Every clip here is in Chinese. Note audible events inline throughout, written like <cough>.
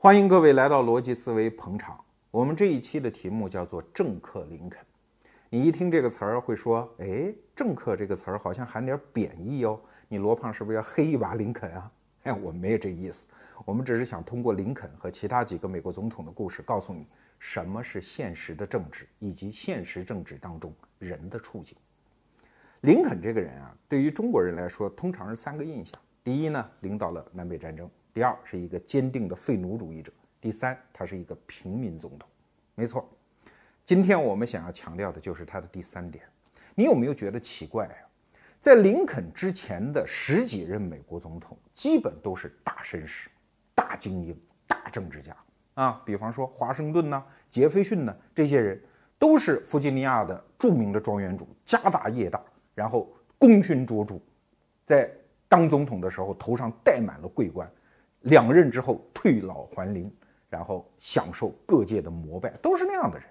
欢迎各位来到逻辑思维捧场。我们这一期的题目叫做“政客林肯”。你一听这个词儿，会说：“哎，政客这个词儿好像含点贬义哦。”你罗胖是不是要黑一把林肯啊？<laughs> 哎，我没有这意思。我们只是想通过林肯和其他几个美国总统的故事，告诉你什么是现实的政治，以及现实政治当中人的处境。林肯这个人啊，对于中国人来说，通常是三个印象：第一呢，领导了南北战争。第二是一个坚定的废奴主义者，第三他是一个平民总统，没错。今天我们想要强调的就是他的第三点。你有没有觉得奇怪啊？在林肯之前的十几任美国总统，基本都是大绅士、大精英、大政治家啊。比方说华盛顿呐、杰斐逊呐，这些人都是弗吉尼亚的著名的庄园主，家大业大，然后功勋卓著，在当总统的时候头上戴满了桂冠。两任之后退老还林，然后享受各界的膜拜，都是那样的人。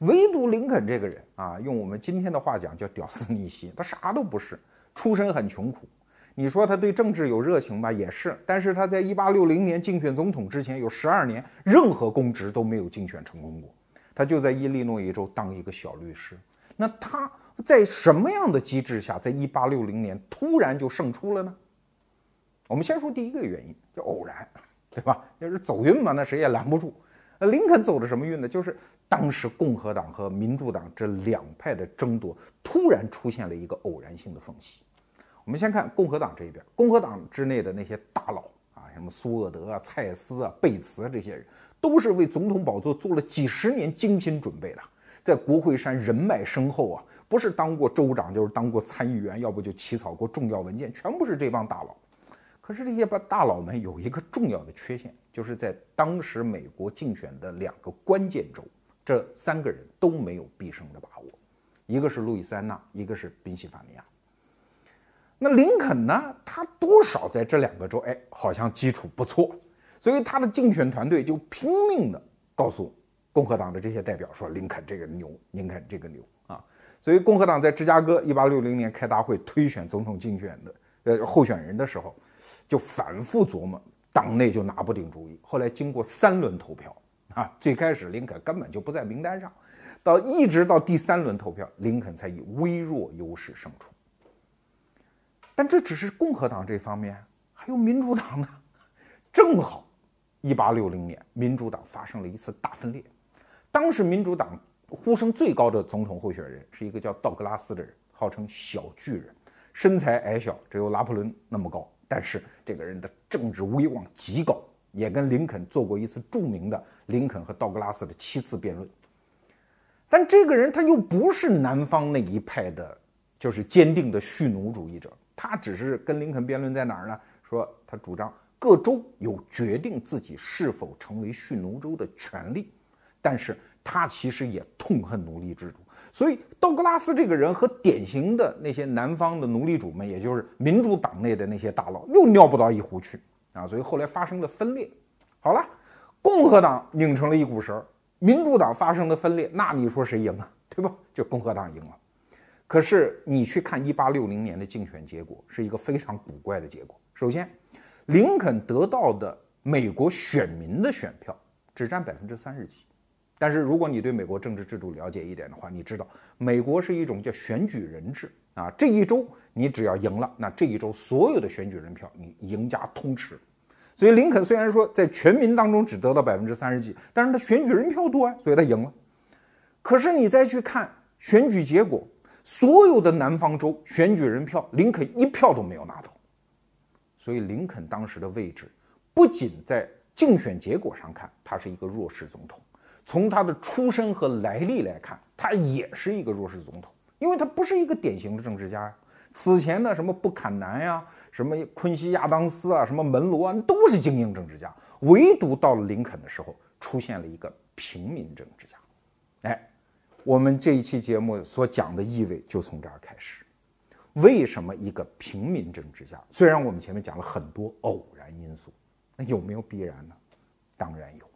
唯独林肯这个人啊，用我们今天的话讲叫屌丝逆袭，他啥都不是，出身很穷苦。你说他对政治有热情吧，也是。但是他在一八六零年竞选总统之前，有十二年任何公职都没有竞选成功过。他就在伊利诺伊州当一个小律师。那他在什么样的机制下，在一八六零年突然就胜出了呢？我们先说第一个原因，叫偶然，对吧？要是走运嘛，那谁也拦不住。那林肯走的什么运呢？就是当时共和党和民主党这两派的争夺，突然出现了一个偶然性的缝隙。我们先看共和党这一边，共和党之内的那些大佬啊，什么苏厄德啊、蔡斯啊、贝茨啊这些人，都是为总统宝座做了几十年精心准备的，在国会山人脉深厚啊，不是当过州长，就是当过参议员，要不就起草过重要文件，全部是这帮大佬。可是这些把大佬们有一个重要的缺陷，就是在当时美国竞选的两个关键州，这三个人都没有必胜的把握，一个是路易斯安那，一个是宾夕法尼亚。那林肯呢？他多少在这两个州，哎，好像基础不错，所以他的竞选团队就拼命的告诉共和党的这些代表说：“林肯这个牛，林肯这个牛啊！”所以共和党在芝加哥一八六零年开大会推选总统竞选的呃候选人的时候。就反复琢磨，党内就拿不定主意。后来经过三轮投票啊，最开始林肯根本就不在名单上，到一直到第三轮投票，林肯才以微弱优势胜出。但这只是共和党这方面，还有民主党呢。正好，一八六零年，民主党发生了一次大分裂。当时民主党呼声最高的总统候选人是一个叫道格拉斯的人，号称小巨人，身材矮小，只有拿破仑那么高。但是这个人的政治威望极高，也跟林肯做过一次著名的林肯和道格拉斯的七次辩论。但这个人他又不是南方那一派的，就是坚定的蓄奴主义者，他只是跟林肯辩论在哪儿呢？说他主张各州有决定自己是否成为蓄奴州的权利，但是他其实也痛恨奴隶制度。所以，道格拉斯这个人和典型的那些南方的奴隶主们，也就是民主党内的那些大佬，又尿不到一壶去啊！所以后来发生了分裂。好了，共和党拧成了一股绳，民主党发生的分裂，那你说谁赢啊？对吧？就共和党赢了。可是你去看一八六零年的竞选结果，是一个非常古怪的结果。首先，林肯得到的美国选民的选票只占百分之三十几。但是如果你对美国政治制度了解一点的话，你知道美国是一种叫选举人制啊。这一周你只要赢了，那这一周所有的选举人票你赢家通吃。所以林肯虽然说在全民当中只得到百分之三十几，但是他选举人票多啊，所以他赢了。可是你再去看选举结果，所有的南方州选举人票，林肯一票都没有拿到。所以林肯当时的位置，不仅在竞选结果上看，他是一个弱势总统。从他的出身和来历来看，他也是一个弱势总统，因为他不是一个典型的政治家呀。此前的什么布坎南呀，什么昆西亚当斯啊，什么门罗啊，都是精英政治家，唯独到了林肯的时候，出现了一个平民政治家。哎，我们这一期节目所讲的意味就从这儿开始。为什么一个平民政治家？虽然我们前面讲了很多偶然因素，那有没有必然呢？当然有。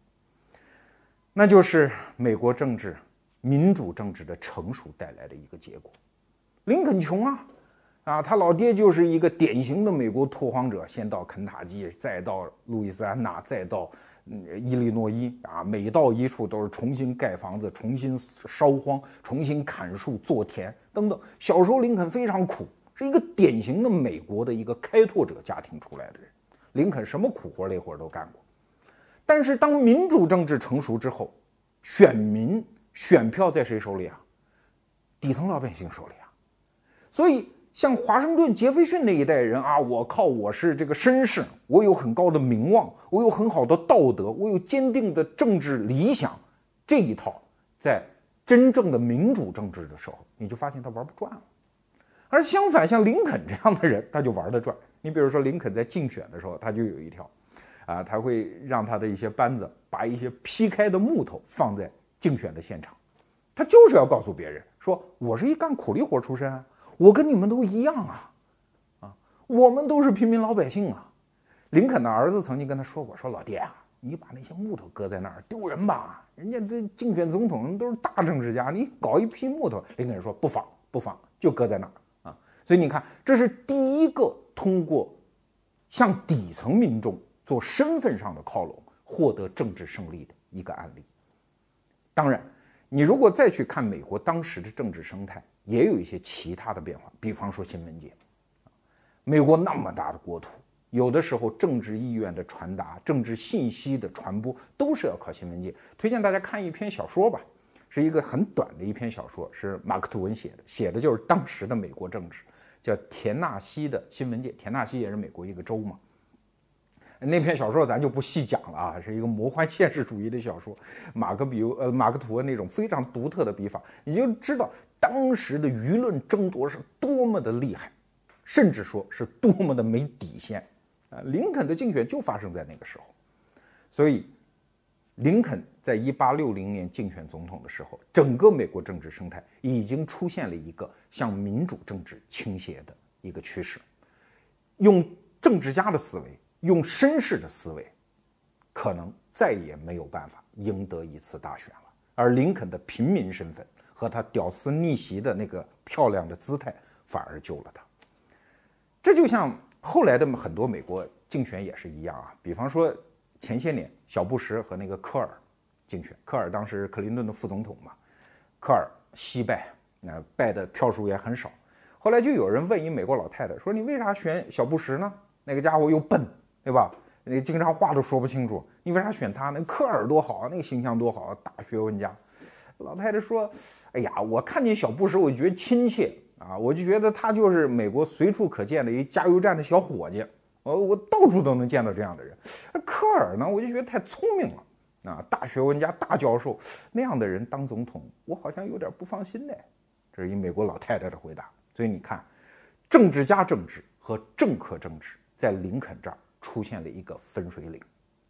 那就是美国政治、民主政治的成熟带来的一个结果。林肯穷啊，啊，他老爹就是一个典型的美国拓荒者，先到肯塔基，再到路易斯安那，再到伊利诺伊啊，每到一处都是重新盖房子、重新烧荒、重新砍树做田等等。小时候林肯非常苦，是一个典型的美国的一个开拓者家庭出来的人。林肯什么苦活累活都干过。但是当民主政治成熟之后，选民选票在谁手里啊？底层老百姓手里啊。所以。像华盛顿、杰斐逊那一代人啊，我靠，我是这个绅士，我有很高的名望，我有很好的道德，我有坚定的政治理想，这一套在真正的民主政治的时候，你就发现他玩不转了。而相反，像林肯这样的人，他就玩得转。你比如说，林肯在竞选的时候，他就有一条，啊，他会让他的一些班子把一些劈开的木头放在竞选的现场，他就是要告诉别人说，我是一干苦力活出身啊。我跟你们都一样啊，啊，我们都是平民老百姓啊。林肯的儿子曾经跟他说过：“说老爹啊，你把那些木头搁在那儿丢人吧？人家这竞选总统都是大政治家，你搞一批木头。”林肯说：“不妨，不妨，就搁在那儿啊。”所以你看，这是第一个通过向底层民众做身份上的靠拢，获得政治胜利的一个案例。当然，你如果再去看美国当时的政治生态。也有一些其他的变化，比方说新闻界，美国那么大的国土，有的时候政治意愿的传达、政治信息的传播都是要靠新闻界。推荐大家看一篇小说吧，是一个很短的一篇小说，是马克吐温写的，写的就是当时的美国政治，叫《田纳西的新闻界》。田纳西也是美国一个州嘛。那篇小说咱就不细讲了啊，是一个魔幻现实主义的小说。马克比呃马克吐温那种非常独特的笔法，你就知道当时的舆论争夺是多么的厉害，甚至说是多么的没底线啊！林肯的竞选就发生在那个时候，所以林肯在一八六零年竞选总统的时候，整个美国政治生态已经出现了一个向民主政治倾斜的一个趋势，用政治家的思维。用绅士的思维，可能再也没有办法赢得一次大选了。而林肯的平民身份和他屌丝逆袭的那个漂亮的姿态，反而救了他。这就像后来的很多美国竞选也是一样啊。比方说前些年小布什和那个科尔竞选，科尔当时克林顿的副总统嘛，科尔惜败，那败的票数也很少。后来就有人问一美国老太太说：“你为啥选小布什呢？那个家伙又笨。”对吧？那经常话都说不清楚，你为啥选他呢？科尔多好啊，那个形象多好啊，大学问家。老太太说：“哎呀，我看见小布什，我就觉得亲切啊，我就觉得他就是美国随处可见的一加油站的小伙计，我我到处都能见到这样的人。科尔呢，我就觉得太聪明了啊，大学问家、大教授那样的人当总统，我好像有点不放心呢。”这是一美国老太太的回答。所以你看，政治家政治和政客政治在林肯这儿。出现了一个分水岭，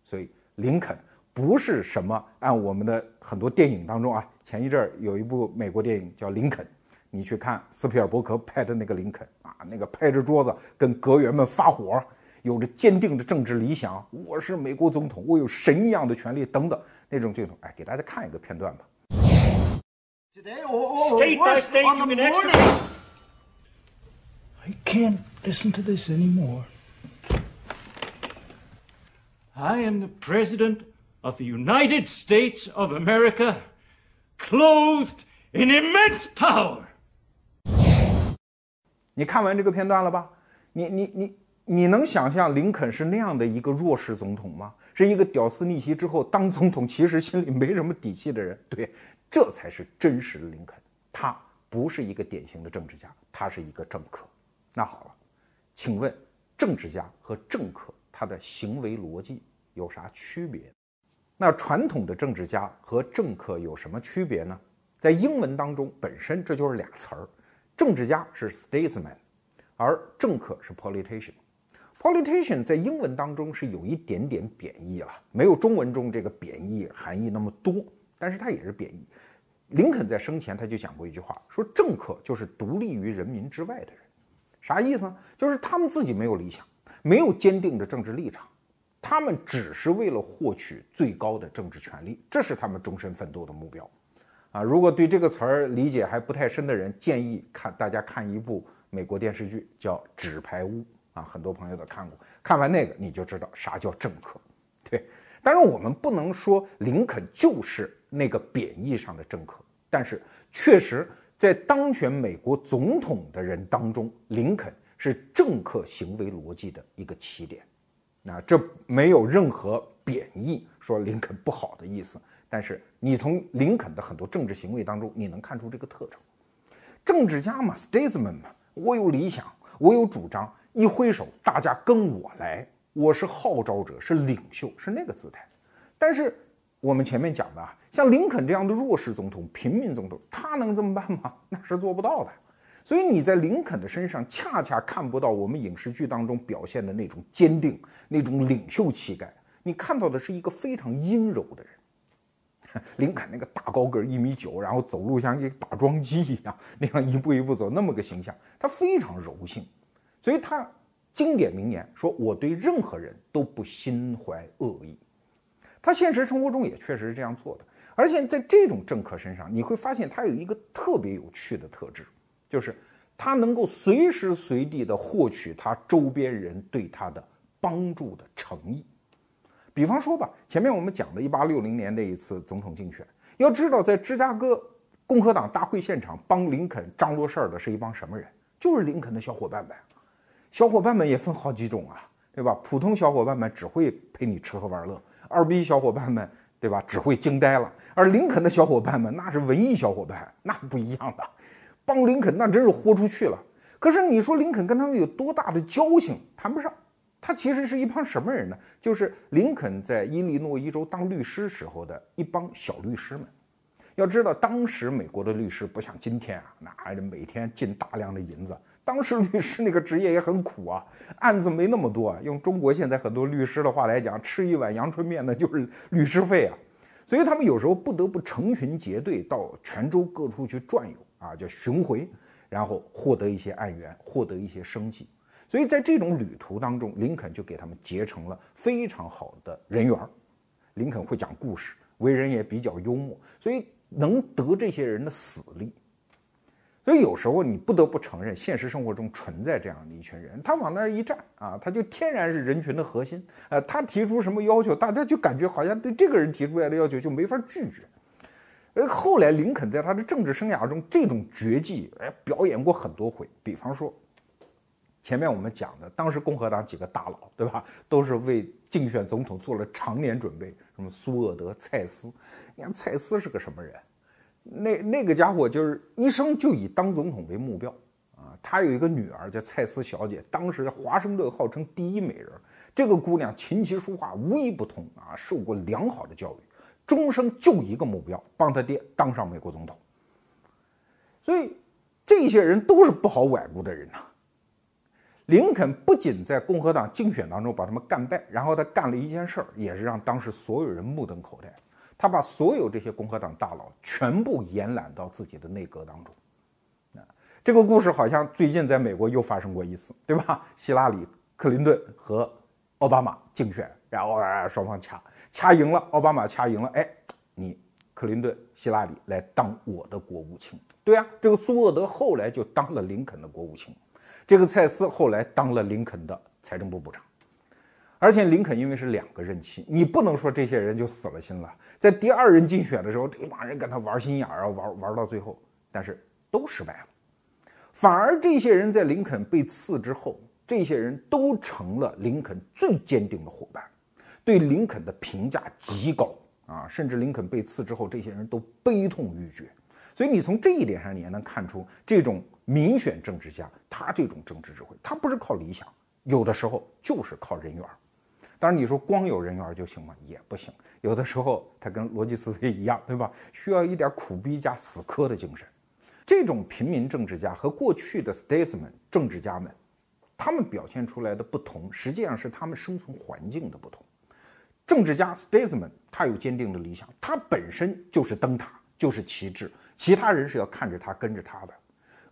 所以林肯不是什么按我们的很多电影当中啊，前一阵儿有一部美国电影叫《林肯》，你去看斯皮尔伯格拍的那个林肯啊，那个拍着桌子跟阁员们发火，有着坚定的政治理想，我是美国总统，我有神一样的权利等等那种镜头，哎，给大家看一个片段吧。State by state, you can extra. I can't listen to this anymore. I am the President of the United States of America, clothed in immense power。你看完这个片段了吧？你你你你能想象林肯是那样的一个弱势总统吗？是一个屌丝逆袭之后当总统，其实心里没什么底气的人。对，这才是真实的林肯。他不是一个典型的政治家，他是一个政客。那好了，请问政治家和政客？他的行为逻辑有啥区别？那传统的政治家和政客有什么区别呢？在英文当中，本身这就是俩词儿，政治家是 statesman，而政客是 politician。politician 在英文当中是有一点点贬义了，没有中文中这个贬义含义那么多，但是它也是贬义。林肯在生前他就讲过一句话，说政客就是独立于人民之外的人，啥意思呢？就是他们自己没有理想。没有坚定的政治立场，他们只是为了获取最高的政治权利，这是他们终身奋斗的目标。啊，如果对这个词儿理解还不太深的人，建议看大家看一部美国电视剧，叫《纸牌屋》啊，很多朋友都看过。看完那个，你就知道啥叫政客。<laughs> 对，当然，我们不能说林肯就是那个贬义上的政客，但是确实在当选美国总统的人当中，林肯是政客行为逻辑的一个起点。那这没有任何贬义说林肯不好的意思，但是你从林肯的很多政治行为当中，你能看出这个特征。政治家嘛，statesman 嘛，我有理想，我有主张，一挥手，大家跟我来。我是号召者，是领袖，是那个姿态。但是我们前面讲的啊，像林肯这样的弱势总统、平民总统，他能这么办吗？<laughs> 那是做不到的。所以你在林肯的身上，恰恰看不到我们影视剧当中表现的那种坚定、那种领袖气概。你看到的是一个非常阴柔的人。<laughs> 林肯那个大高个一米九，然后走路像一个打桩机一样，那样一步一步走，那么个形象，他非常柔性。所以他。经典名言说：“我对任何人都不心怀恶意。”他现实生活中也确实是这样做的，而且在这种政客身上，你会发现他有一个特别有趣的特质，就是他能够随时随地的获取他周边人对他的帮助的诚意。比方说吧，前面我们讲的1860年那一次总统竞选，要知道在芝加哥共和党大会现场帮林肯张罗事儿的是一帮什么人？就是林肯的小伙伴们。小伙伴们也分好几种啊，对吧？普通小伙伴们只会陪你吃喝玩乐，二逼小伙伴们，对吧？只会惊呆了。而林肯的小伙伴们那是文艺小伙伴，那不一样的，帮林肯那真是豁出去了。可是你说林肯跟他们有多大的交情？谈不上。他其实是一帮什么人呢？就是林肯在伊利诺伊州当律师时候的一帮小律师们。要知道，当时美国的律师不像今天啊，那每天进大量的银子。当时律师那个职业也很苦啊，案子没那么多啊。用中国现在很多律师的话来讲，吃一碗阳春面那就是律师费啊。所以他们有时候不得不成群结队到全州各处去转悠啊，叫巡回，然后获得一些案源，获得一些生计。所以在这种旅途当中，林肯就给他们结成了非常好的人缘。林肯会讲故事，为人也比较幽默，所以能得这些人的死力。所以有时候你不得不承认，现实生活中存在这样的一群人，他往那儿一站啊，他就天然是人群的核心。呃，他提出什么要求，大家就感觉好像对这个人提出来的要求就没法拒绝。而后来林肯在他的政治生涯中，这种绝技哎表演过很多回。比方说，前面我们讲的，当时共和党几个大佬，对吧，都是为竞选总统做了常年准备，什么苏厄德、蔡斯。你看蔡斯是个什么人？那那个家伙就是一生就以当总统为目标啊！他有一个女儿叫蔡斯小姐，当时华盛顿号称第一美人。这个姑娘琴棋书画无一不通啊，受过良好的教育，终生就一个目标，帮他爹当上美国总统。所以这些人都是不好崴过的人呐。林肯不仅在共和党竞选当中把他们干败，然后他干了一件事儿，也是让当时所有人目瞪口呆。他把所有这些共和党大佬全部延揽到自己的内阁当中，啊，这个故事好像最近在美国又发生过一次，对吧？希拉里、克林顿和奥巴马竞选，然后啊双方掐掐赢了，奥巴马掐赢了，哎，你克林顿、希拉里来当我的国务卿，对啊，这个苏厄德后来就当了林肯的国务卿，这个蔡斯后来当了林肯的财政部部长。而且林肯因为是两个任期，你不能说这些人就死了心了。在第二任竞选的时候，这帮人跟他玩心眼儿啊，玩玩到最后，但是都失败了。反而这些人在林肯被刺之后，这些人都成了林肯最坚定的伙伴，对林肯的评价极高啊。甚至林肯被刺之后，这些人都悲痛欲绝。所以你从这一点上，你也能看出这种民选政治家，他这种政治智慧，他不是靠理想，有的时候就是靠人缘。当然，你说光有人缘就行吗？也不行。有的时候，他跟逻辑思维一样，对吧？需要一点苦逼加死磕的精神。这种平民政治家和过去的 statesman 政治家们，他们表现出来的不同，实际上是他们生存环境的不同。政治家 statesman 他有坚定的理想，他本身就是灯塔，就是旗帜，其他人是要看着他、跟着他的。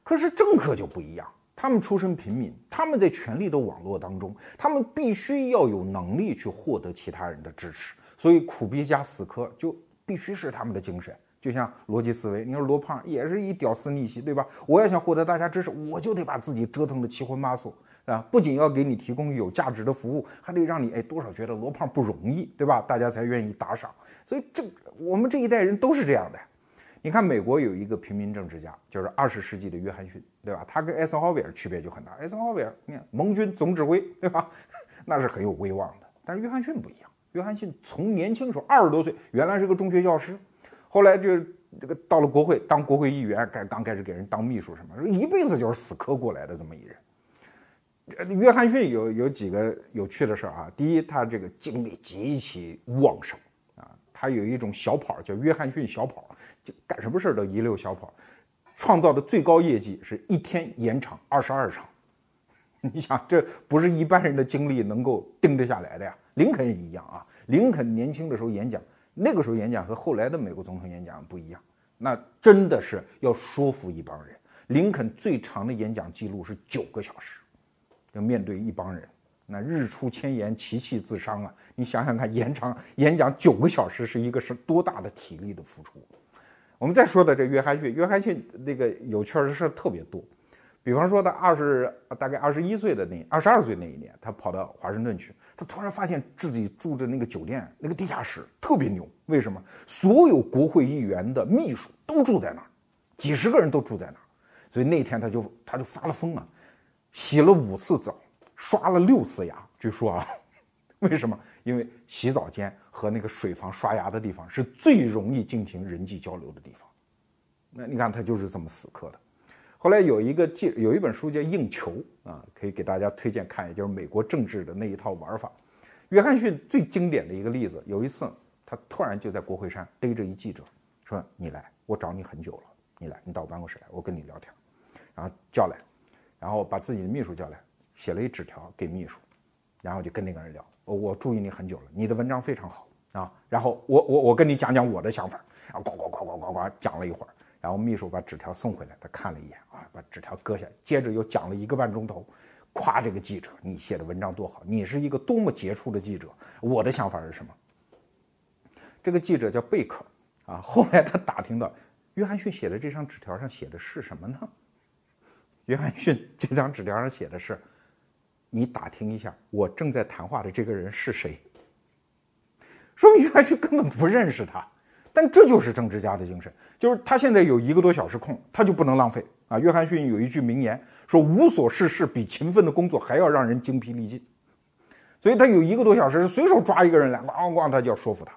可是政客就不一样。他们出身平民，他们在权力的网络当中，他们必须要有能力去获得其他人的支持，所以苦逼加死磕就必须是他们的精神。就像逻辑思维，你说罗胖也是一屌丝逆袭，对吧？我要想获得大家支持，我就得把自己折腾的七荤八素。啊，不仅要给你提供有价值的服务，还得让你哎多少觉得罗胖不容易，对吧？大家才愿意打赏。所以这我们这一代人都是这样的。你看美国有一个平民政治家，就是二十世纪的约翰逊，对吧？他跟艾森豪威尔区别就很大。艾森豪威尔，你看盟军总指挥，对吧？<laughs> 那是很有威望的。但是约翰逊不一样，约翰逊从年轻时候二十多岁，原来是个中学教师，后来就这个到了国会当国会议员，刚刚开始给人当秘书什么，一辈子就是死磕过来的这么一人。呃约翰逊有有几个有趣的事儿啊。第一，他这个精力极其旺盛啊，他有一种小跑叫约翰逊小跑，就干什么事儿都一溜小跑，创造的最高业绩是一天演场二十二场。<laughs> 你想，这不是一般人的精力能够盯得下来的呀。林肯也一样啊，林肯年轻的时候演讲，那个时候演讲和后来的美国总统演讲不一样，那真的是要说服一帮人。林肯最长的演讲记录是九个小时。要面对一帮人，那日出千言，其气自伤啊！你想想看，延长演讲九个小时是一个是多大的体力的付出？我们再说的这约翰逊，约翰逊那个有趣的事特别多，比方说他二十大概二十一岁的那二十二岁那一年，他跑到华盛顿去，他突然发现自己住的那个酒店那个地下室特别牛，为什么？所有国会议员的秘书都住在那儿，几十个人都住在那儿，所以那天他就他就发了疯啊！洗了五次澡，刷了六次牙。据说啊，<laughs> 为什么？因为洗澡间和那个水房刷牙的地方是最容易进行人际交流的地方。那你看他就是这么死磕的。后来有一个记有一本书叫《硬球》啊，可以给大家推荐看，也就是美国政治的那一套玩法。约翰逊最经典的一个例子，有一次他突然就在国会山逮着一记者，说：“你来，我找你很久了，你来，你到我办公室来，我跟你聊天。”然后叫来。然后把自己的秘书叫来，写了一纸条给秘书，然后就跟那个人聊。我注意你很久了，你的文章非常好啊。然后我我我跟你讲讲我的想法。然后呱呱呱呱呱呱讲了一会儿，然后秘书把纸条送回来，他看了一眼啊，把纸条搁下，接着又讲了一个半钟头，夸这个记者，你写的文章多好，你是一个多么杰出的记者。我的想法是什么？这个记者叫贝克啊。后来他打听到，约翰逊写的这张纸条上写的是什么呢？约翰逊这张纸条上写的是：“你打听一下，我正在谈话的这个人是谁。”说明约翰逊根本不认识他，但这就是政治家的精神，就是他现在有一个多小时空，他就不能浪费啊。约翰逊有一句名言说：“无所事事比勤奋的工作还要让人精疲力尽。”所以他有一个多小时，随手抓一个人来，咣咣，他就要说服他。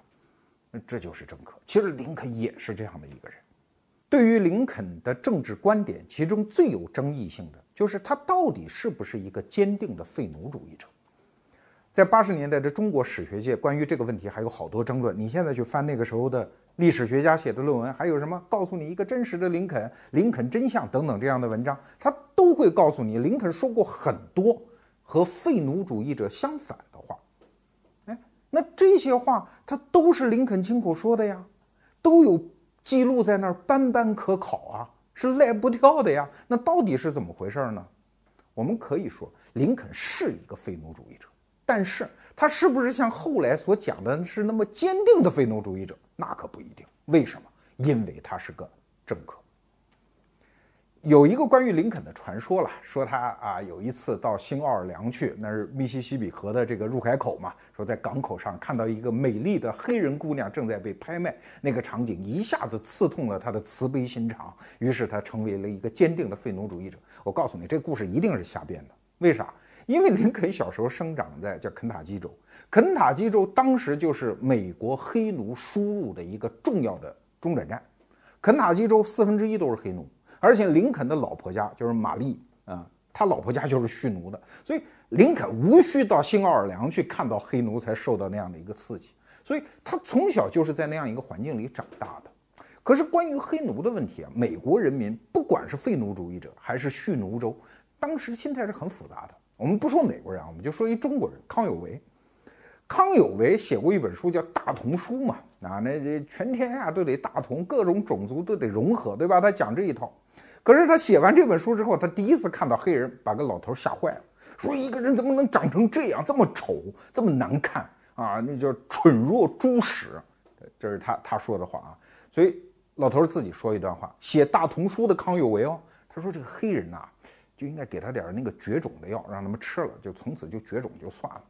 这就是政客。其实林肯也是这样的一个人。对于林肯的政治观点，其中最有争议性的就是他到底是不是一个坚定的废奴主义者。在八十年代的中国史学界，关于这个问题还有好多争论。你现在去翻那个时候的历史学家写的论文，还有什么告诉你一个真实的林肯、林肯真相等等这样的文章，他都会告诉你，林肯说过很多和废奴主义者相反的话。哎，那这些话他都是林肯亲口说的呀，都有。记录在那儿，斑斑可考啊，是赖不掉的呀。那到底是怎么回事呢？我们可以说，林肯是一个废奴主义者，但是他是不是像后来所讲的是那么坚定的废奴主义者，那可不一定。为什么？因为他是个政客。有一个关于林肯的传说了，说他啊有一次到新奥尔良去，那是密西西比河的这个入海口嘛，说在港口上看到一个美丽的黑人姑娘正在被拍卖，那个场景一下子刺痛了他的慈悲心肠，于是他成为了一个坚定的废奴主义者。我告诉你，这故事一定是瞎编的。为啥？因为林肯小时候生长在叫肯塔基州，肯塔基州当时就是美国黑奴输入的一个重要的中转站，肯塔基州四分之一都是黑奴。而且林肯的老婆家就是玛丽啊，他老婆家就是蓄奴的，所以林肯无需到新奥尔良去看到黑奴才受到那样的一个刺激，所以他从小就是在那样一个环境里长大的。可是关于黑奴的问题啊，美国人民不管是废奴主义者还是蓄奴州，当时心态是很复杂的。我们不说美国人啊，我们就说一中国人康有为。康有为写过一本书叫《大同书》嘛，啊，那这全天下都得大同，各种种族都得融合，对吧？他讲这一套。可是他写完这本书之后，他第一次看到黑人，把个老头吓坏了，说一个人怎么能长成这样，这么丑，这么难看啊？那叫蠢若猪屎，这是他他说的话啊。所以老头自己说一段话，写《大同书》的康有为哦，他说这个黑人呐，就应该给他点那个绝种的药，让他们吃了，就从此就绝种就算了。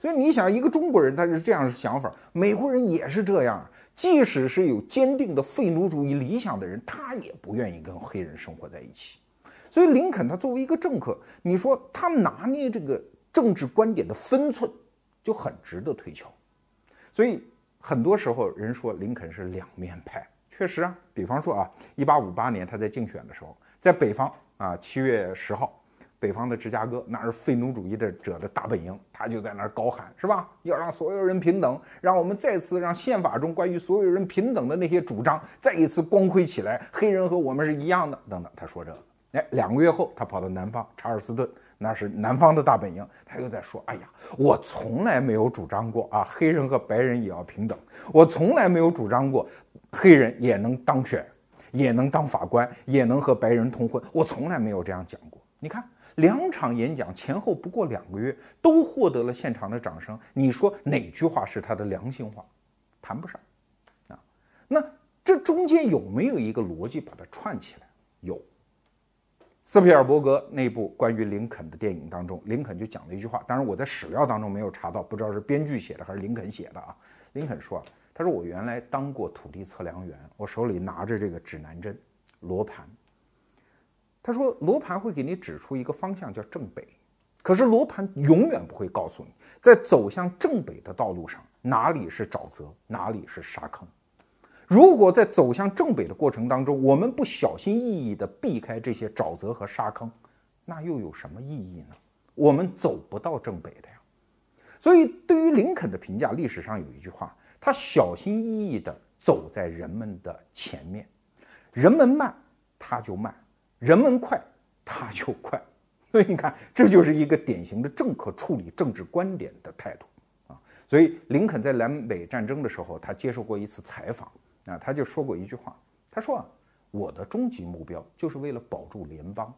所以你想，一个中国人他是这样的想法，美国人也是这样。即使是有坚定的废奴主义理想的人，他也不愿意跟黑人生活在一起。所以林肯他作为一个政客，你说他拿捏这个政治观点的分寸就很值得推敲。所以很多时候人说林肯是两面派，确实啊。比方说啊，一八五八年他在竞选的时候，在北方啊，七月十号。北方的芝加哥，那是废奴主义的者的大本营，他就在那儿高喊，是吧？要让所有人平等，让我们再次让宪法中关于所有人平等的那些主张再一次光辉起来，黑人和我们是一样的，等等。他说这个，哎，两个月后，他跑到南方查尔斯顿，那是南方的大本营，他又在说，哎呀，我从来没有主张过啊，黑人和白人也要平等，我从来没有主张过，黑人也能当选，也能当法官，也能和白人通婚，我从来没有这样讲过。你看。两场演讲前后不过两个月，都获得了现场的掌声。你说哪句话是他的良心话？谈不上啊。那这中间有没有一个逻辑把它串起来？有。斯皮尔伯格那部关于林肯的电影当中，林肯就讲了一句话，当然我在史料当中没有查到，不知道是编剧写的还是林肯写的啊。林肯说：“他说我原来当过土地测量员，我手里拿着这个指南针、罗盘。”他说：“罗盘会给你指出一个方向，叫正北。可是罗盘永远不会告诉你，在走向正北的道路上，哪里是沼泽，哪里是沙坑。如果在走向正北的过程当中，我们不小心翼翼地避开这些沼泽和沙坑，那又有什么意义呢？我们走不到正北的呀。所以，对于林肯的评价，历史上有一句话：他小心翼翼地走在人们的前面，人们慢，他就慢。”人们快，他就快，<laughs> 所以你看，这就是一个典型的政客处理政治观点的态度啊。所以林肯在南北战争的时候，他接受过一次采访啊，他就说过一句话，他说啊，我的终极目标就是为了保住联邦，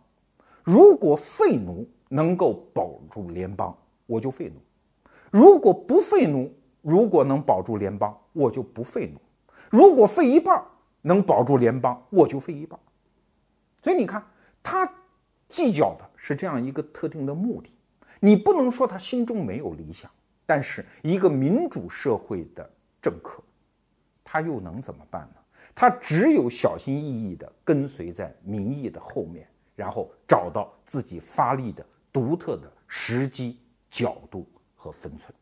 如果废奴能够保住联邦，我就废奴；如果不废奴，如果能保住联邦，我就不废奴；如果废一半能保住联邦，我就废一半。所以你看，他计较的是这样一个特定的目的。你不能说他心中没有理想，但是一个民主社会的政客，他又能怎么办呢？他只有小心翼翼地跟随在民意的后面，然后找到自己发力的独特的时机、角度和分寸。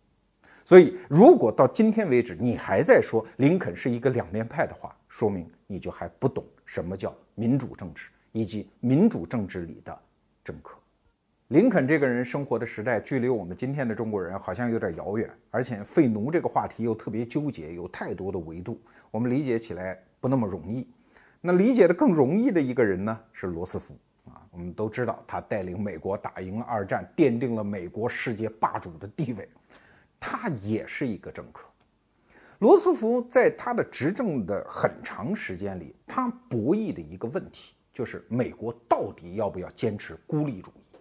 所以，如果到今天为止你还在说林肯是一个两面派的话，说明你就还不懂什么叫民主政治。以及民主政治里的政客，林肯这个人生活的时代距离我们今天的中国人好像有点遥远，而且废奴这个话题又特别纠结，有太多的维度，我们理解起来不那么容易。那理解的更容易的一个人呢，是罗斯福啊，我们都知道他带领美国打赢了二战，奠定了美国世界霸主的地位，他也是一个政客。罗斯福在他的执政的很长时间里，他博弈的一个问题。就是美国到底要不要坚持孤立主义？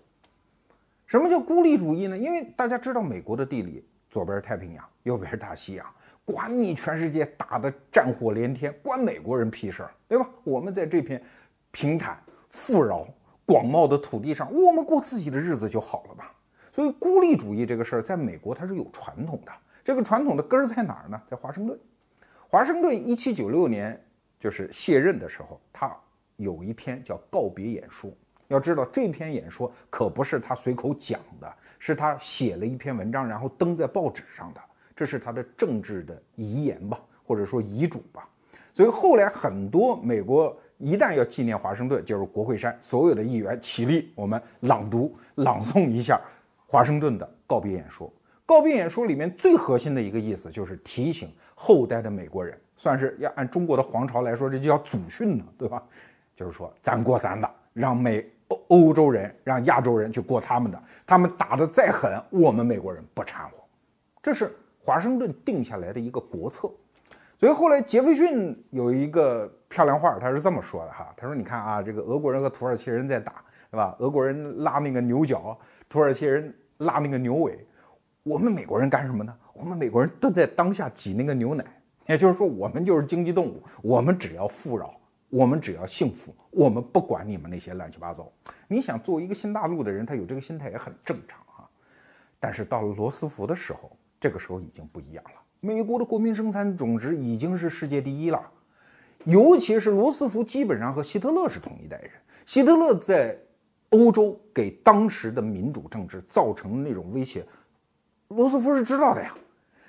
什么叫孤立主义呢？因为大家知道美国的地理，左边是太平洋，右边是大西洋，管你全世界打的战火连天，关美国人屁事儿，对吧？我们在这片平坦、富饶、广袤的土地上，我们过自己的日子就好了吧？所以孤立主义这个事儿，在美国它是有传统的。这个传统的根儿在哪儿呢？在华盛顿。华盛顿一七九六年就是卸任的时候，他。有一篇叫告别演说，要知道这篇演说可不是他随口讲的，是他写了一篇文章，然后登在报纸上的，这是他的政治的遗言吧，或者说遗嘱吧。所以后来很多美国一旦要纪念华盛顿，就是国会山所有的议员起立，我们朗读朗诵一下华盛顿的告别演说。告别演说里面最核心的一个意思就是提醒后代的美国人，算是要按中国的皇朝来说，这就叫祖训呢，对吧？就是说，咱过咱的，让美欧欧洲人、让亚洲人去过他们的。他们打得再狠，我们美国人不掺和。这是华盛顿定下来的一个国策。所以后来杰弗逊有一个漂亮话，他是这么说的哈：他说，你看啊，这个俄国人和土耳其人在打，对吧？俄国人拉那个牛角，土耳其人拉那个牛尾，我们美国人干什么呢？我们美国人都在当下挤那个牛奶。也就是说，我们就是经济动物，我们只要富饶。我们只要幸福，我们不管你们那些乱七八糟。你想，作为一个新大陆的人，他有这个心态也很正常啊。但是到了罗斯福的时候，这个时候已经不一样了。美国的国民生产总值已经是世界第一了，尤其是罗斯福基本上和希特勒是同一代人。希特勒在欧洲给当时的民主政治造成那种威胁，罗斯福是知道的呀。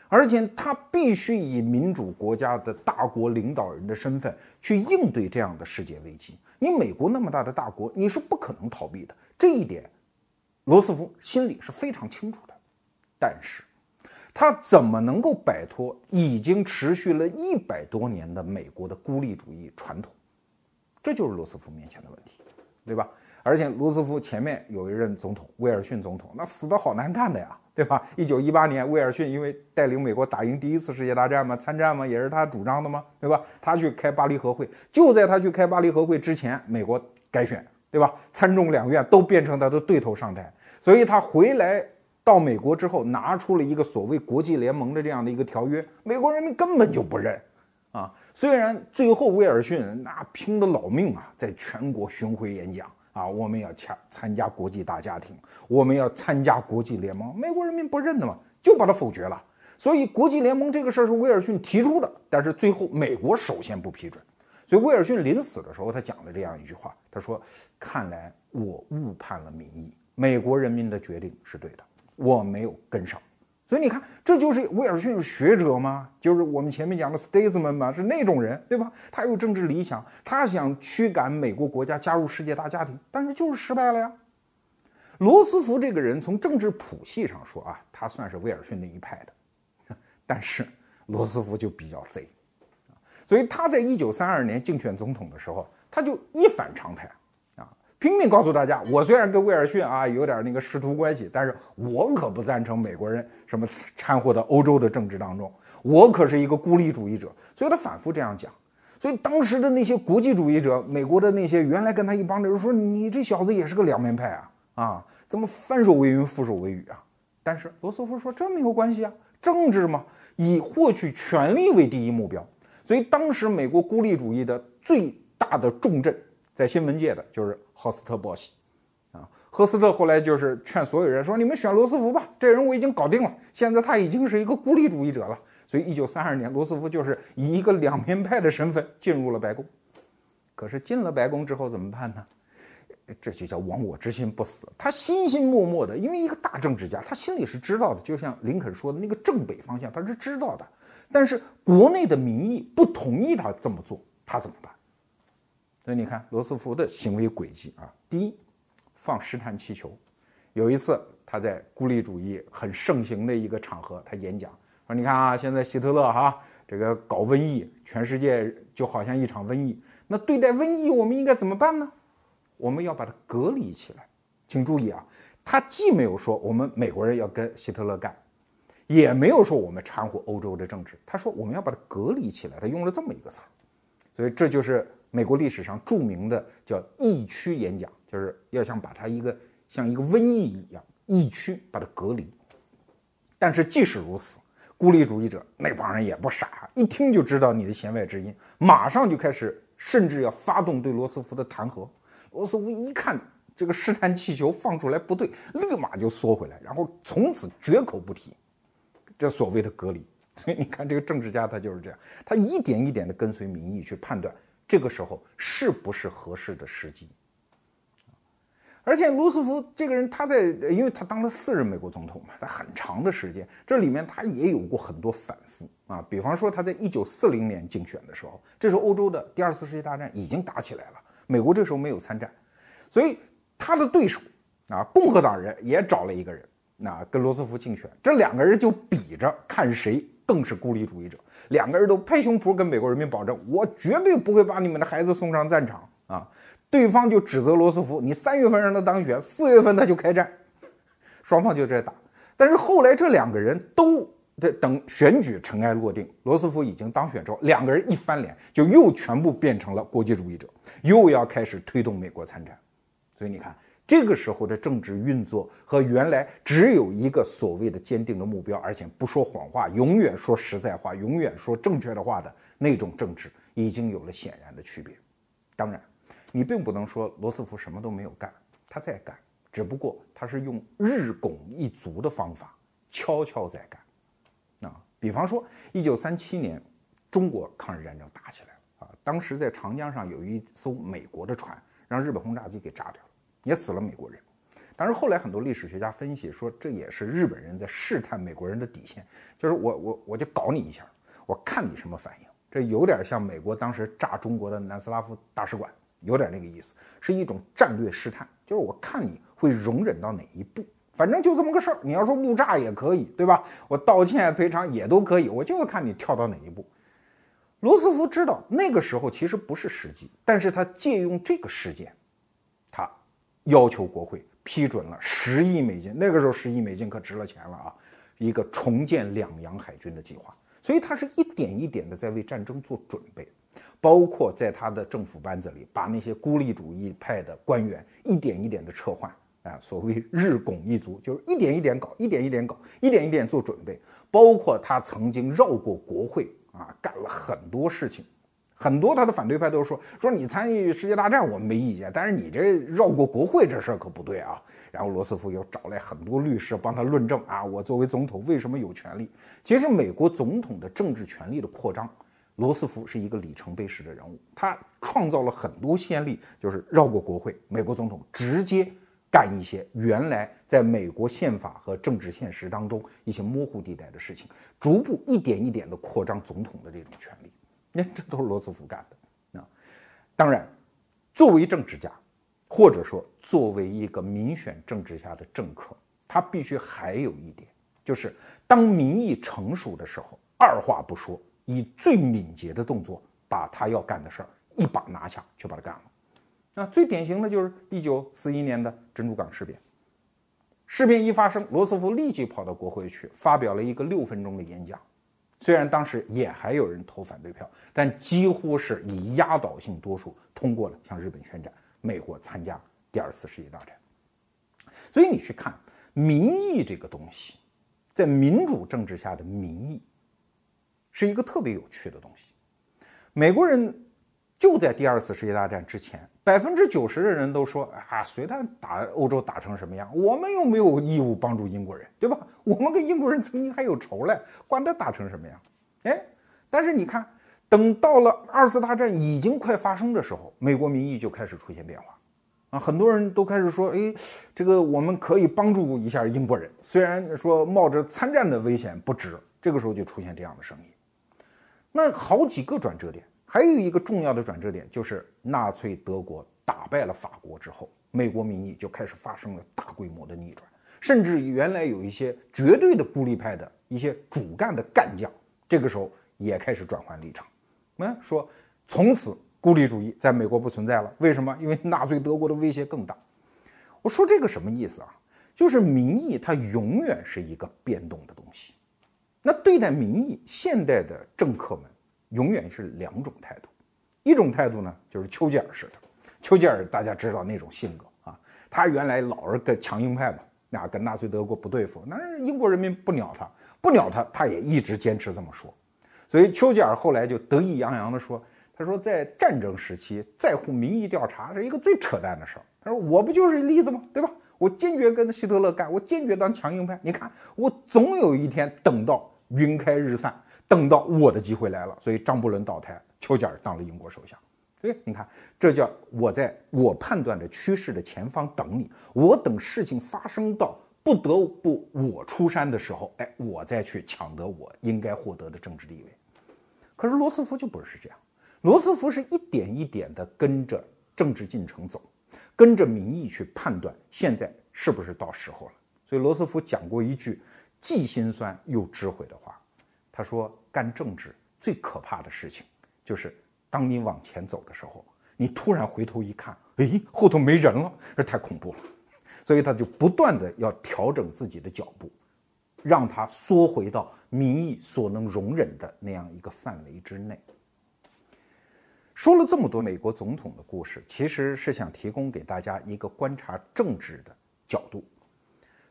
而且他必须以民主国家的大国领导人的身份去应对这样的世界危机。你美国那么大的大国，你是不可能逃避的。这一点，罗斯福心里是非常清楚的。但是，他怎么能够摆脱已经持续了一百多年的美国的孤立主义传统？这就是罗斯福面前的问题，对吧？而且罗斯福前面有一任总统威尔逊总统，那死的好难看的呀。对吧？一九一八年，威尔逊因为带领美国打赢第一次世界大战嘛，参战嘛，也是他主张的嘛，对吧？他去开巴黎和会，就在他去开巴黎和会之前，美国改选，对吧？参众两院都变成他的对头上台，所以他回来到美国之后，拿出了一个所谓国际联盟的这样的一个条约，美国人民根本就不认啊。虽然最后威尔逊那拼了老命啊，在全国巡回演讲。啊，我们要参参加国际大家庭，我们要参加国际联盟。美国人民不认的嘛，就把它否决了。所以国际联盟这个事儿是威尔逊提出的，但是最后美国首先不批准。所以威尔逊临死的时候，他讲了这样一句话，他说：“看来我误判了民意，美国人民的决定是对的，我没有跟上。”所以你看，这就是威尔逊是学者吗？就是我们前面讲的 statesman 嘛？是那种人，对吧？他有政治理想，他想驱赶美国国家加入世界大家庭，但是就是失败了呀。罗斯福这个人从政治谱系上说啊，他算是威尔逊那一派的，但是罗斯福就比较贼，所以他在一九三二年竞选总统的时候，他就一反常态。拼命告诉大家，我虽然跟威尔逊啊有点那个师徒关系，但是我可不赞成美国人什么掺和到欧洲的政治当中，我可是一个孤立主义者。所以他反复这样讲。所以当时的那些国际主义者，美国的那些原来跟他一帮的人说：“你这小子也是个两面派啊，啊，怎么翻手为云，覆手为雨啊？”但是罗斯福说：“这没有关系啊，政治嘛，以获取权力为第一目标。”所以当时美国孤立主义的最大的重镇。在新闻界的就是赫斯特·波西，啊，赫斯特后来就是劝所有人说：“你们选罗斯福吧，这人我已经搞定了。现在他已经是一个孤立主义者了。”所以，一九三二年，罗斯福就是以一个两面派的身份进入了白宫。可是进了白宫之后怎么办呢？这就叫亡我之心不死。他心心默默的，因为一个大政治家，他心里是知道的。就像林肯说的那个正北方向，他是知道的。但是国内的民意不同意他这么做，他怎么办？所以你看罗斯福的行为轨迹啊，第一，放试探气球。有一次他在孤立主义很盛行的一个场合，他演讲说：“你看啊，现在希特勒哈这个搞瘟疫，全世界就好像一场瘟疫。那对待瘟疫，我们应该怎么办呢？我们要把它隔离起来。请注意啊，他既没有说我们美国人要跟希特勒干，也没有说我们掺和欧洲的政治。他说我们要把它隔离起来。他用了这么一个词儿，所以这就是。美国历史上著名的叫疫区演讲，就是要想把它一个像一个瘟疫一样疫区把它隔离。但是即使如此，孤立主义者那帮人也不傻，一听就知道你的弦外之音，马上就开始，甚至要发动对罗斯福的弹劾。罗斯福一看这个试探气球放出来不对，立马就缩回来，然后从此绝口不提这所谓的隔离。所 <laughs> 以你看，这个政治家他就是这样，他一点一点的跟随民意去判断。这个时候是不是合适的时机？而且罗斯福这个人，他在因为他当了四任美国总统嘛，在很长的时间，这里面他也有过很多反复啊。比方说他在一九四零年竞选的时候，这时候欧洲的第二次世界大战已经打起来了，美国这时候没有参战，所以他的对手啊，共和党人也找了一个人，那跟罗斯福竞选，这两个人就比着看谁。更是孤立主义者，两个人都拍胸脯跟美国人民保证，我绝对不会把你们的孩子送上战场啊！对方就指责罗斯福，你三月份让他当选，四月份他就开战，双方就在打。但是后来这两个人都在等选举尘埃落定，罗斯福已经当选之后，两个人一翻脸，就又全部变成了国际主义者，又要开始推动美国参战。所以你看。这个时候的政治运作和原来只有一个所谓的坚定的目标，而且不说谎话，永远说实在话，永远说正确的话的那种政治，已经有了显然的区别。当然，你并不能说罗斯福什么都没有干，他在干，只不过他是用日拱一卒的方法，悄悄在干。啊，比方说，一九三七年，中国抗日战争打起来了啊，当时在长江上有一艘美国的船，让日本轰炸机给炸掉，也死了美国人。但是后来很多历史学家分析说，这也是日本人在试探美国人的底线，就是我我我就搞你一下，我看你什么反应。这有点像美国当时炸中国的南斯拉夫大使馆，有点那个意思，是一种战略试探，就是我看你会容忍到哪一步。反正就这么个事儿，你要说误炸也可以，对吧？我道歉赔偿也都可以，我就要看你跳到哪一步。罗斯福知道那个时候其实不是时机，但是他借用这个事件，他要求国会。批准了十亿美金，那个时候十亿美金可值了钱了啊！一个重建两洋海军的计划，所以他是一点一点的在为战争做准备，包括在他的政府班子里把那些孤立主义派的官员一点一点的撤换，啊，所谓日拱一卒，就是一点一点搞，一点一点搞，一点一点做准备，包括他曾经绕过国会啊，干了很多事情。很多他的反对派都说说你参与世界大战我们没意见，但是你这绕过国会这事儿可不对啊。然后罗斯福又找来很多律师帮他论证啊，我作为总统为什么有权利？其实美国总统的政治权力的扩张，罗斯福是一个里程碑式的人物，他创造了很多先例，就是绕过国会，美国总统直接干一些原来在美国宪法和政治现实当中一些模糊地带的事情，逐步一点一点的扩张总统的这种权利。那这都是罗斯福干的啊！当然，作为政治家，或者说作为一个民选政治下的政客，他必须还有一点，就是当民意成熟的时候，二话不说，以最敏捷的动作把他要干的事儿一把拿下，就把它干了。那最典型的就是一九四一年的珍珠港事变。事变一发生，罗斯福立即跑到国会去，发表了一个六分钟的演讲。虽然当时也还有人投反对票，但几乎是以压倒性多数通过了向日本宣战，美国参加第二次世界大战。所以你去看民意这个东西，在民主政治下的民意，是一个特别有趣的东西。美国人就在第二次世界大战之前。百分之九十的人都说啊，随他打欧洲打成什么样，我们又没有义务帮助英国人，对吧？<laughs> 我们跟英国人曾经还有仇嘞，管他打成什么样。哎，但是你看，等到了二次大战已经快发生的时候，美国民意就开始出现变化，啊，很多人都开始说，哎，这个我们可以帮助一下英国人，虽然说冒着参战的危险不值。这个时候就出现这样的声音，那好几个转折点。还有一个重要的转折点，就是纳粹德国打败了法国之后，美国民意就开始发生了大规模的逆转，甚至原来有一些绝对的孤立派的一些主干的干将，这个时候也开始转换立场，嗯，说从此孤立主义在美国不存在了。为什么？因为纳粹德国的威胁更大。我说这个什么意思啊？就是民意它永远是一个变动的东西。那对待民意，现代的政客们。永远是两种态度，一种态度呢，就是丘吉尔式的。丘吉尔大家知道那种性格啊，他原来老是跟强硬派嘛，那跟纳粹德国不对付，那英国人民不鸟他，不鸟他，他也一直坚持这么说。所以丘吉尔后来就得意洋洋地说：“他说在战争时期在乎民意调查是一个最扯淡的事儿。他说我不就是例子吗？对吧？我坚决跟希特勒干，我坚决当强硬派。你看，我总有一天等到云开日散。”等到我的机会来了，所以张伯伦倒台，丘吉尔当了英国首相。对，你看，这叫我在我判断着趋势的前方等你，我等事情发生到不得不我出山的时候，哎，我再去抢得我应该获得的政治地位。可是罗斯福就不是这样，罗斯福是一点一点的跟着政治进程走，跟着民意去判断现在是不是到时候了。所以罗斯福讲过一句既心酸又智慧的话。他说：“干政治最可怕的事情，就是当你往前走的时候，你突然回头一看，哎，后头没人了，这太恐怖了。所以他就不断的要调整自己的脚步，让他缩回到民意所能容忍的那样一个范围之内。说了这么多美国总统的故事，其实是想提供给大家一个观察政治的角度。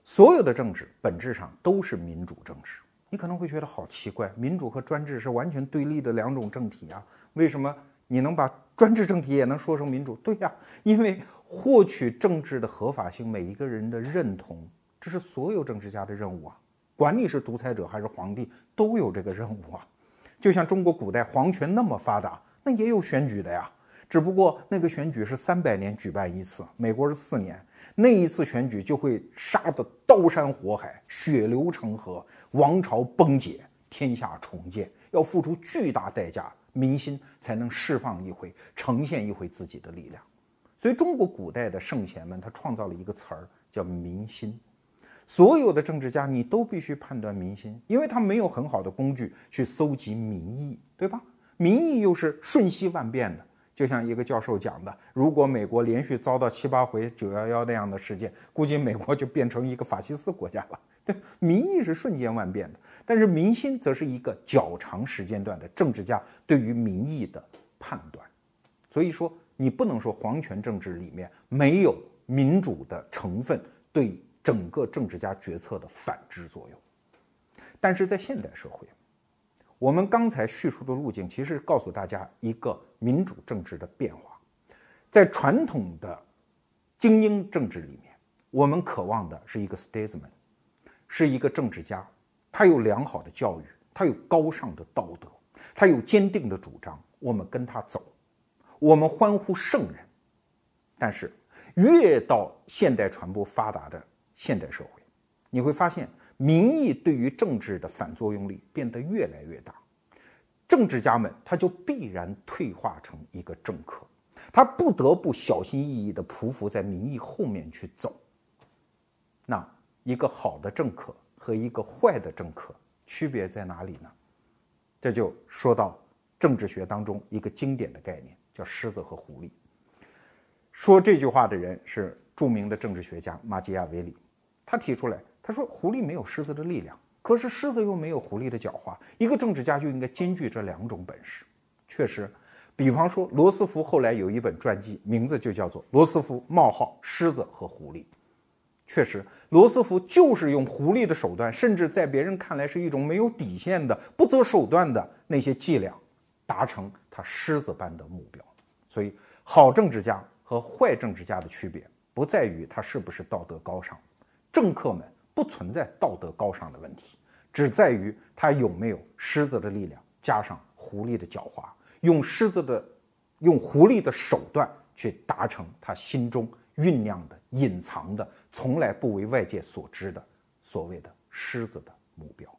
所有的政治本质上都是民主政治。”你可能会觉得好奇怪，民主和专制是完全对立的两种政体啊，为什么你能把专制政体也能说成民主？对呀，因为获取政治的合法性，每一个人的认同，这是所有政治家的任务啊。管你是独裁者还是皇帝，都有这个任务啊。就像中国古代皇权那么发达，那也有选举的呀。只不过那个选举是三百年举办一次，美国是四年，那一次选举就会杀得刀山火海、血流成河，王朝崩解，天下重建，要付出巨大代价，民心才能释放一回，呈现一回自己的力量。所以，中国古代的圣贤们，他创造了一个词儿叫民心。所有的政治家，你都必须判断民心，因为他没有很好的工具去搜集民意，对吧？民意又是瞬息万变的。就像一个教授讲的，如果美国连续遭到七八回九幺幺那样的事件，估计美国就变成一个法西斯国家了。对，民意是瞬间万变的，但是民心则是一个较长时间段的政治家对于民意的判断。所以说，你不能说皇权政治里面没有民主的成分对整个政治家决策的反制作用。但是在现代社会。我们刚才叙述的路径，其实告诉大家一个民主政治的变化。在传统的精英政治里面，我们渴望的是一个 statesman，是一个政治家，他有良好的教育，他有高尚的道德，他有坚定的主张，我们跟他走，我们欢呼圣人。但是，越到现代传播发达的现代社会，你会发现。民意对于政治的反作用力变得越来越大，政治家们他就必然退化成一个政客，他不得不小心翼翼地匍匐在民意后面去走。那一个好的政客和一个坏的政客区别在哪里呢？这就说到政治学当中一个经典的概念，叫狮子和狐狸。说这句话的人是著名的政治学家马基亚维里，他提出来。他说：“狐狸没有狮子的力量，可是狮子又没有狐狸的狡猾。一个政治家就应该兼具这两种本事。确实，比方说罗斯福后来有一本传记，名字就叫做《罗斯福冒号狮子和狐狸》。确实，罗斯福就是用狐狸的手段，甚至在别人看来是一种没有底线的、不择手段的那些伎俩，达成他狮子般的目标。所以，好政治家和坏政治家的区别不在于他是不是道德高尚，政客们。”不存在道德高尚的问题，只在于他有没有狮子的力量，加上狐狸的狡猾，用狮子的、用狐狸的手段去达成他心中酝酿的、隐藏的、从来不为外界所知的所谓的狮子的目标。